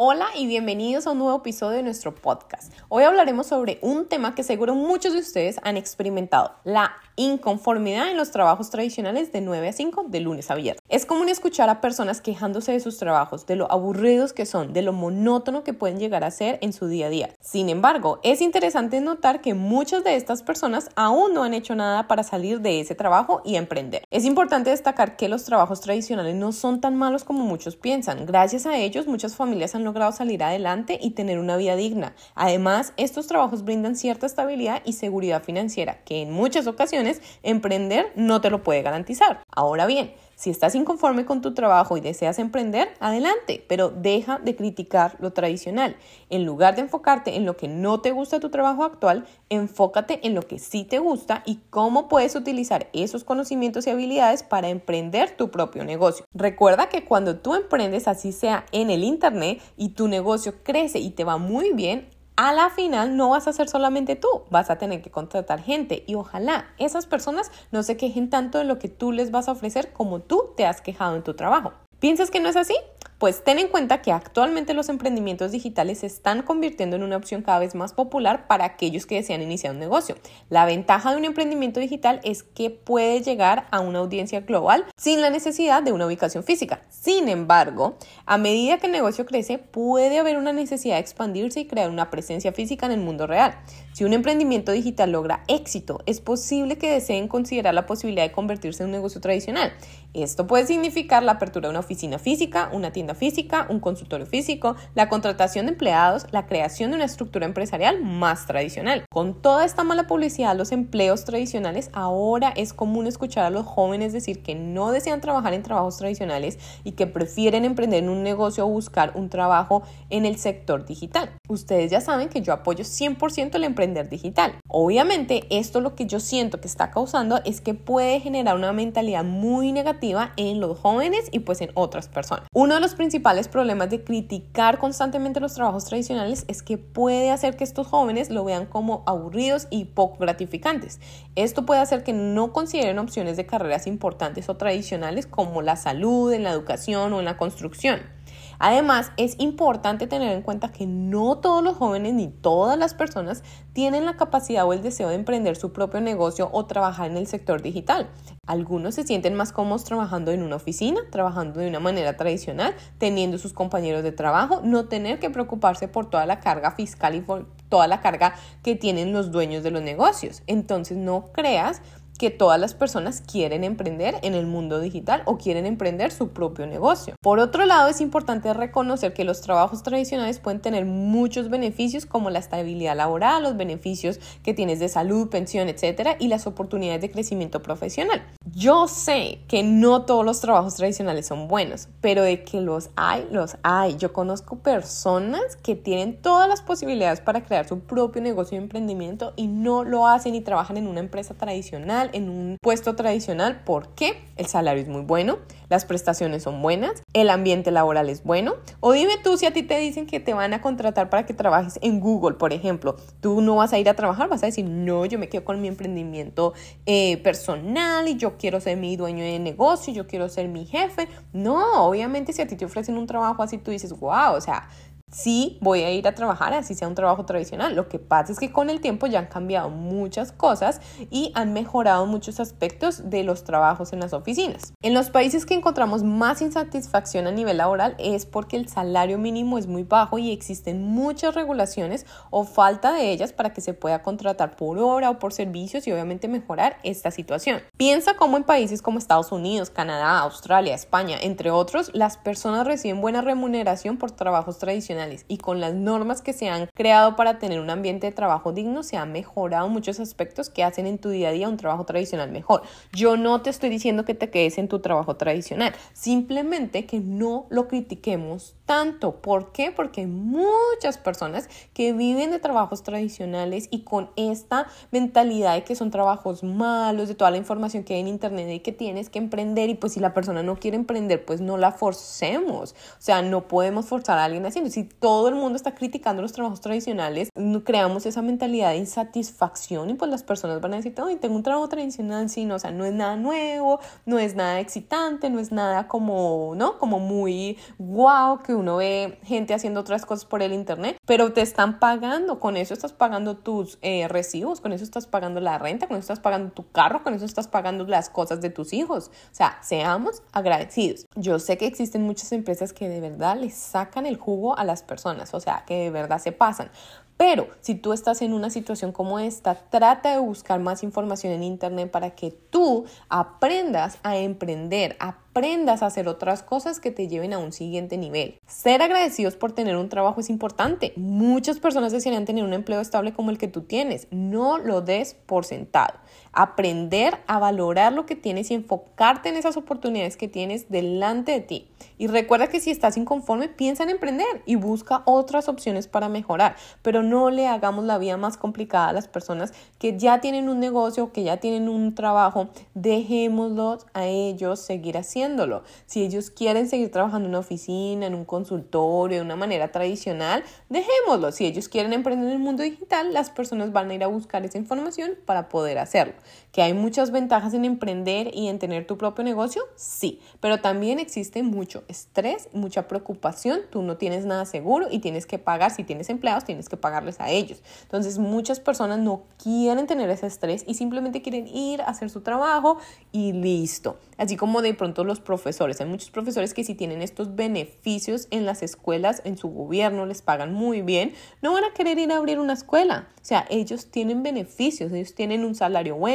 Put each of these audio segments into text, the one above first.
Hola y bienvenidos a un nuevo episodio de nuestro podcast. Hoy hablaremos sobre un tema que seguro muchos de ustedes han experimentado, la inconformidad en los trabajos tradicionales de 9 a 5 de lunes a viernes. Es común escuchar a personas quejándose de sus trabajos, de lo aburridos que son, de lo monótono que pueden llegar a ser en su día a día. Sin embargo, es interesante notar que muchas de estas personas aún no han hecho nada para salir de ese trabajo y emprender. Es importante destacar que los trabajos tradicionales no son tan malos como muchos piensan. Gracias a ellos, muchas familias han logrado salir adelante y tener una vida digna. Además, estos trabajos brindan cierta estabilidad y seguridad financiera, que en muchas ocasiones emprender no te lo puede garantizar. Ahora bien, si estás inconforme con tu trabajo y deseas emprender, adelante, pero deja de criticar lo tradicional. En lugar de enfocarte en lo que no te gusta tu trabajo actual, enfócate en lo que sí te gusta y cómo puedes utilizar esos conocimientos y habilidades para emprender tu propio negocio. Recuerda que cuando tú emprendes, así sea en el Internet, y tu negocio crece y te va muy bien, a la final no vas a ser solamente tú, vas a tener que contratar gente y ojalá esas personas no se quejen tanto de lo que tú les vas a ofrecer como tú te has quejado en tu trabajo. ¿Piensas que no es así? Pues ten en cuenta que actualmente los emprendimientos digitales se están convirtiendo en una opción cada vez más popular para aquellos que desean iniciar un negocio. La ventaja de un emprendimiento digital es que puede llegar a una audiencia global sin la necesidad de una ubicación física. Sin embargo, a medida que el negocio crece, puede haber una necesidad de expandirse y crear una presencia física en el mundo real. Si un emprendimiento digital logra éxito, es posible que deseen considerar la posibilidad de convertirse en un negocio tradicional. Esto puede significar la apertura de una oficina física, una tienda física, un consultorio físico, la contratación de empleados, la creación de una estructura empresarial más tradicional. Con toda esta mala publicidad los empleos tradicionales, ahora es común escuchar a los jóvenes decir que no desean trabajar en trabajos tradicionales y que prefieren emprender en un negocio o buscar un trabajo en el sector digital. Ustedes ya saben que yo apoyo 100% el emprender digital. Obviamente, esto lo que yo siento que está causando es que puede generar una mentalidad muy negativa en los jóvenes y pues en otras personas. Uno de los principales problemas de criticar constantemente los trabajos tradicionales es que puede hacer que estos jóvenes lo vean como aburridos y poco gratificantes. Esto puede hacer que no consideren opciones de carreras importantes o tradicionales como la salud, en la educación o en la construcción. Además, es importante tener en cuenta que no todos los jóvenes ni todas las personas tienen la capacidad o el deseo de emprender su propio negocio o trabajar en el sector digital. Algunos se sienten más cómodos trabajando en una oficina, trabajando de una manera tradicional, teniendo sus compañeros de trabajo, no tener que preocuparse por toda la carga fiscal y por toda la carga que tienen los dueños de los negocios. Entonces no creas que todas las personas quieren emprender en el mundo digital o quieren emprender su propio negocio. Por otro lado, es importante reconocer que los trabajos tradicionales pueden tener muchos beneficios como la estabilidad laboral, los beneficios que tienes de salud, pensión, etcétera, y las oportunidades de crecimiento profesional. Yo sé que no todos los trabajos tradicionales son buenos, pero de que los hay, los hay. Yo conozco personas que tienen todas las posibilidades para crear su propio negocio de emprendimiento y no lo hacen y trabajan en una empresa tradicional en un puesto tradicional porque el salario es muy bueno, las prestaciones son buenas, el ambiente laboral es bueno. O dime tú si a ti te dicen que te van a contratar para que trabajes en Google, por ejemplo, tú no vas a ir a trabajar, vas a decir, no, yo me quedo con mi emprendimiento eh, personal y yo quiero ser mi dueño de negocio, yo quiero ser mi jefe. No, obviamente si a ti te ofrecen un trabajo así, tú dices, wow, o sea, sí voy a ir a trabajar así sea un trabajo tradicional. Lo que pasa es que con el tiempo ya han cambiado muchas cosas y han mejorado muchos aspectos de los trabajos en las oficinas. En los países que encontramos más insatisfacción a nivel laboral es porque el salario mínimo es muy bajo y existen muchas regulaciones o falta de ellas para que se pueda contratar por hora o por servicios y obviamente mejorar esta situación. Piensa cómo en países como Estados Unidos, Canadá, Australia, España, entre otros, las personas reciben buena remuneración por trabajos tradicionales y con las normas que se han creado para tener un ambiente de trabajo digno, se han mejorado muchos aspectos que hacen en tu día a día un trabajo tradicional mejor. Yo no te estoy diciendo que te quedes en tu trabajo tradicional, simplemente que no lo critiquemos tanto. ¿Por qué? Porque hay muchas personas que viven de trabajos tradicionales y con esta mentalidad de que son trabajos malos, de toda la información que hay en internet y que tienes que emprender y pues si la persona no quiere emprender, pues no la forcemos. O sea, no podemos forzar a alguien haciendo. Si todo el mundo está criticando los trabajos tradicionales, creamos esa mentalidad de insatisfacción y pues las personas van a decir, oye, tengo un trabajo tradicional, sí, no, o sea, no es nada nuevo, no es nada excitante, no es nada como, ¿no? Como muy wow, que uno ve gente haciendo otras cosas por el internet, pero te están pagando, con eso estás pagando tus eh, recibos, con eso estás pagando la renta, con eso estás pagando tu carro, con eso estás pagando las cosas de tus hijos. O sea, seamos agradecidos. Yo sé que existen muchas empresas que de verdad les sacan el jugo a las personas, o sea, que de verdad se pasan. Pero si tú estás en una situación como esta, trata de buscar más información en Internet para que tú aprendas a emprender, aprendas a hacer otras cosas que te lleven a un siguiente nivel. Ser agradecidos por tener un trabajo es importante. Muchas personas desearían tener un empleo estable como el que tú tienes. No lo des por sentado. Aprender a valorar lo que tienes y enfocarte en esas oportunidades que tienes delante de ti. Y recuerda que si estás inconforme, piensa en emprender y busca otras opciones para mejorar. Pero no le hagamos la vida más complicada a las personas que ya tienen un negocio, que ya tienen un trabajo. Dejémoslos a ellos seguir haciéndolo. Si ellos quieren seguir trabajando en una oficina, en un consultorio, de una manera tradicional, dejémoslo. Si ellos quieren emprender en el mundo digital, las personas van a ir a buscar esa información para poder hacerlo. Que hay muchas ventajas en emprender y en tener tu propio negocio, sí, pero también existe mucho estrés, mucha preocupación, tú no tienes nada seguro y tienes que pagar, si tienes empleados, tienes que pagarles a ellos. Entonces muchas personas no quieren tener ese estrés y simplemente quieren ir a hacer su trabajo y listo. Así como de pronto los profesores, hay muchos profesores que si tienen estos beneficios en las escuelas, en su gobierno, les pagan muy bien, no van a querer ir a abrir una escuela. O sea, ellos tienen beneficios, ellos tienen un salario bueno,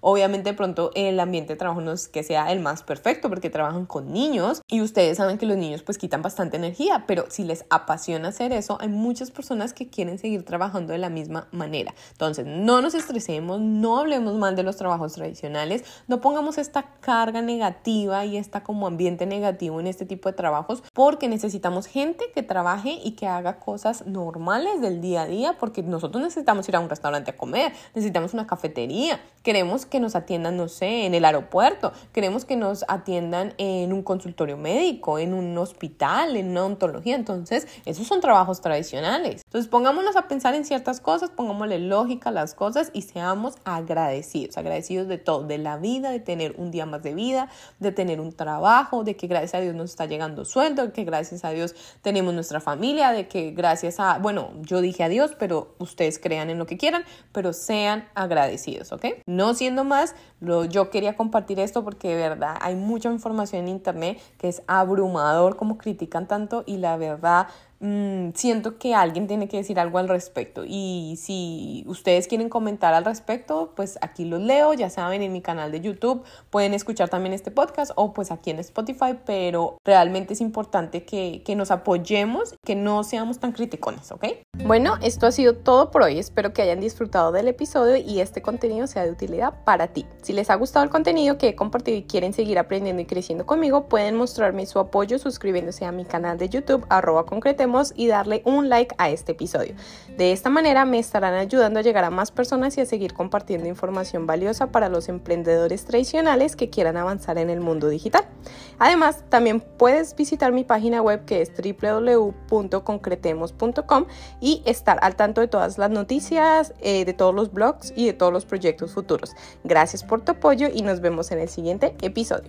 obviamente de pronto el ambiente de trabajo no es que sea el más perfecto porque trabajan con niños y ustedes saben que los niños pues quitan bastante energía, pero si les apasiona hacer eso, hay muchas personas que quieren seguir trabajando de la misma manera. Entonces, no nos estresemos, no hablemos mal de los trabajos tradicionales, no pongamos esta carga negativa y esta como ambiente negativo en este tipo de trabajos porque necesitamos gente que trabaje y que haga cosas normales del día a día porque nosotros necesitamos ir a un restaurante a comer, necesitamos una cafetería, queremos que nos atiendan, no sé, en el aeropuerto, queremos que nos atiendan en un consultorio médico, en un hospital, en una ontología. Entonces, esos son trabajos tradicionales. Entonces, pongámonos a pensar en ciertas cosas, pongámosle lógica a las cosas y seamos agradecidos, agradecidos de todo, de la vida, de tener un día más de vida, de tener un trabajo, de que gracias a Dios nos está llegando sueldo, de que gracias a Dios tenemos nuestra familia, de que gracias a, bueno, yo dije a Dios, pero ustedes crean en lo que quieran, pero sean agradecidos, ¿ok? No siendo más, lo, yo quería compartir esto porque de verdad hay mucha información en internet que es abrumador como critican tanto y la verdad Mm, siento que alguien tiene que decir algo al respecto. Y si ustedes quieren comentar al respecto, pues aquí los leo, ya saben, en mi canal de YouTube pueden escuchar también este podcast o pues aquí en Spotify, pero realmente es importante que, que nos apoyemos, que no seamos tan criticones, ¿ok? Bueno, esto ha sido todo por hoy. Espero que hayan disfrutado del episodio y este contenido sea de utilidad para ti. Si les ha gustado el contenido que he compartido y quieren seguir aprendiendo y creciendo conmigo, pueden mostrarme su apoyo suscribiéndose a mi canal de YouTube, arroba concretemos y darle un like a este episodio. De esta manera me estarán ayudando a llegar a más personas y a seguir compartiendo información valiosa para los emprendedores tradicionales que quieran avanzar en el mundo digital. Además, también puedes visitar mi página web que es www.concretemos.com y estar al tanto de todas las noticias, eh, de todos los blogs y de todos los proyectos futuros. Gracias por tu apoyo y nos vemos en el siguiente episodio.